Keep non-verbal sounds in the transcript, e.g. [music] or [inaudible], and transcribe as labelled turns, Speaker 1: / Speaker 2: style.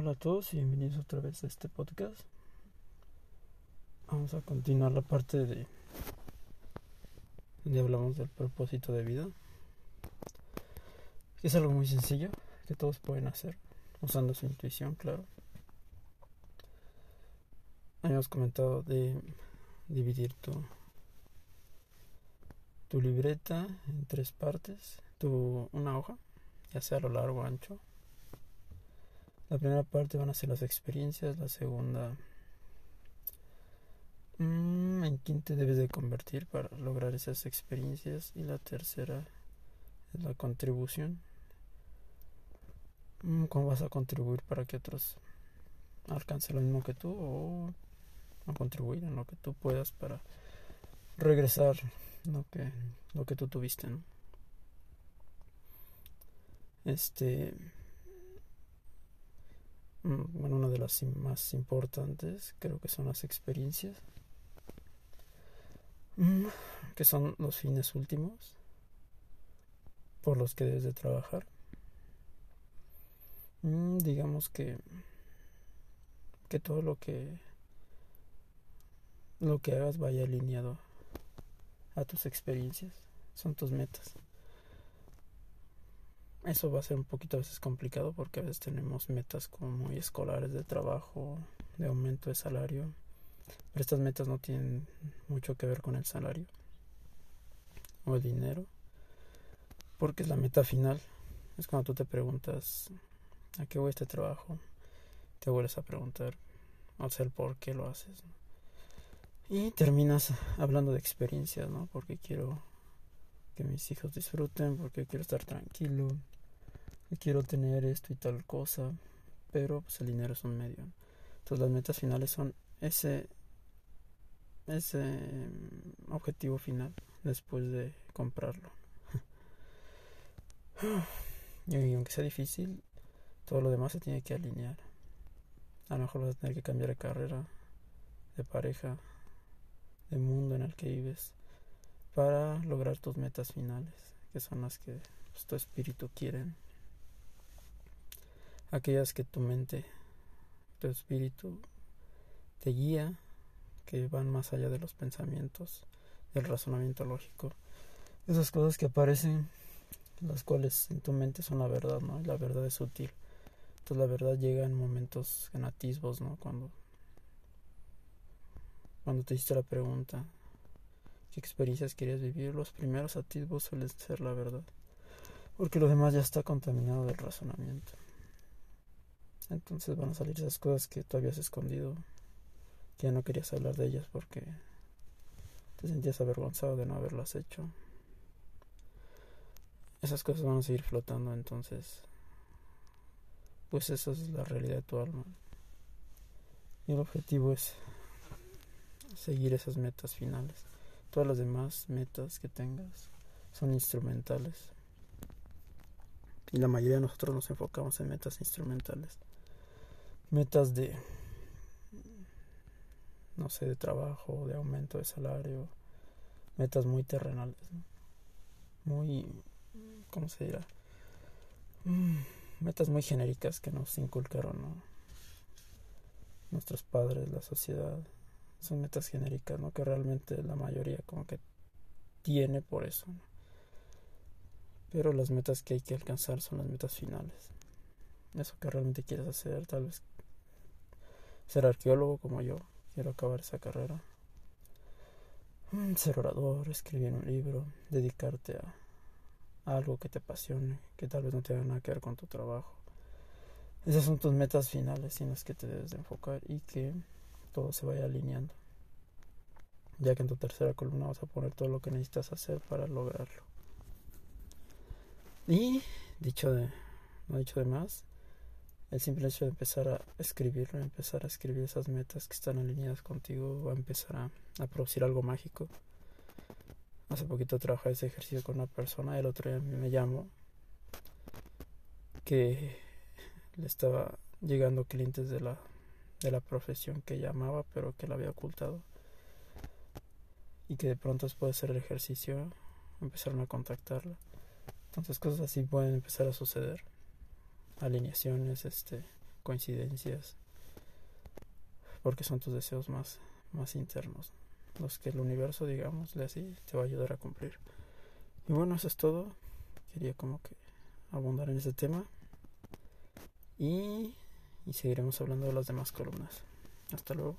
Speaker 1: Hola a todos y bienvenidos otra vez a este podcast. Vamos a continuar la parte de donde hablamos del propósito de vida. Es algo muy sencillo que todos pueden hacer usando su intuición, claro. Habíamos comentado de dividir tu, tu libreta en tres partes, tu, una hoja, ya sea a lo largo o ancho la primera parte van a ser las experiencias, la segunda mmm, en quién te debes de convertir para lograr esas experiencias y la tercera es la contribución. Mm, ¿Cómo vas a contribuir para que otros alcancen lo mismo que tú o a contribuir en lo que tú puedas para regresar lo que lo que tú tuviste, ¿no? Este Bueno, una de las más importantes creo que son las experiencias, mm, que son los fines últimos por los que debes de trabajar. Mm, digamos que que todo lo que lo que hagas vaya alineado a tus experiencias, son tus metas. Eso va a ser un poquito a veces complicado porque a veces tenemos metas como muy escolares de trabajo, de aumento de salario. Pero estas metas no tienen mucho que ver con el salario o el dinero. Porque es la meta final. Es cuando tú te preguntas, ¿a qué voy este trabajo? Te vuelves a preguntar, o sea, el por qué lo haces. Y terminas hablando de experiencias, ¿no? Porque quiero que mis hijos disfruten, porque quiero estar tranquilo, quiero tener esto y tal cosa, pero pues el dinero es un medio. Entonces las metas finales son ese ese mm, objetivo final después de comprarlo. [laughs] y aunque sea difícil, todo lo demás se tiene que alinear. A lo mejor vas a tener que cambiar de carrera, de pareja, de mundo en el que vives, para lograr tus metas finales, que son las que pues, tu espíritu quiere aquellas que tu mente, tu espíritu te guía, que van más allá de los pensamientos, del razonamiento lógico. Esas cosas que aparecen, las cuales en tu mente son la verdad, ¿no? Y la verdad es útil. Entonces la verdad llega en momentos, en atisbos, ¿no? Cuando, cuando te hiciste la pregunta, ¿qué experiencias querías vivir? Los primeros atisbos suelen ser la verdad. Porque lo demás ya está contaminado del razonamiento. Entonces van a salir esas cosas que tú habías escondido, que ya no querías hablar de ellas porque te sentías avergonzado de no haberlas hecho. Esas cosas van a seguir flotando, entonces, pues esa es la realidad de tu alma. Y el objetivo es seguir esas metas finales. Todas las demás metas que tengas son instrumentales. Y la mayoría de nosotros nos enfocamos en metas instrumentales metas de, no sé, de trabajo, de aumento de salario, metas muy terrenales, muy, ¿cómo se dirá? Mm, metas muy genéricas que nos inculcaron nuestros padres, la sociedad. Son metas genéricas, ¿no? Que realmente la mayoría como que tiene por eso. Pero las metas que hay que alcanzar son las metas finales. Eso que realmente quieres hacer, tal vez ser arqueólogo como yo, quiero acabar esa carrera. Ser orador, escribir un libro, dedicarte a, algo que te apasione, que tal vez no tenga nada que ver con tu trabajo. Esas son tus metas finales en las que te debes de enfocar y que todo se vaya alineando. Ya que en tu tercera columna vas a poner todo lo que necesitas hacer para lograrlo. Y dicho de, no dicho de más, el simple hecho de empezar a escribirlo, empezar a escribir esas metas que están alineadas contigo, va a empezar a, producir algo mágico. Hace poquito trabajé ese ejercicio con una persona, el otro día me llamó que le estaba llegando clientes de la, de la profesión que llamaba, pero que la había ocultado. Y que de pronto después de hacer el ejercicio empezaron a contactarla. Entonces cosas así pueden empezar a suceder alineaciones, este, coincidencias, porque son tus deseos más, más internos, los que el universo, digámosle así, te va a ayudar a cumplir. Y bueno, eso es todo. Quería como que abundar en este tema. Y, y seguiremos hablando de las demás columnas. Hasta luego.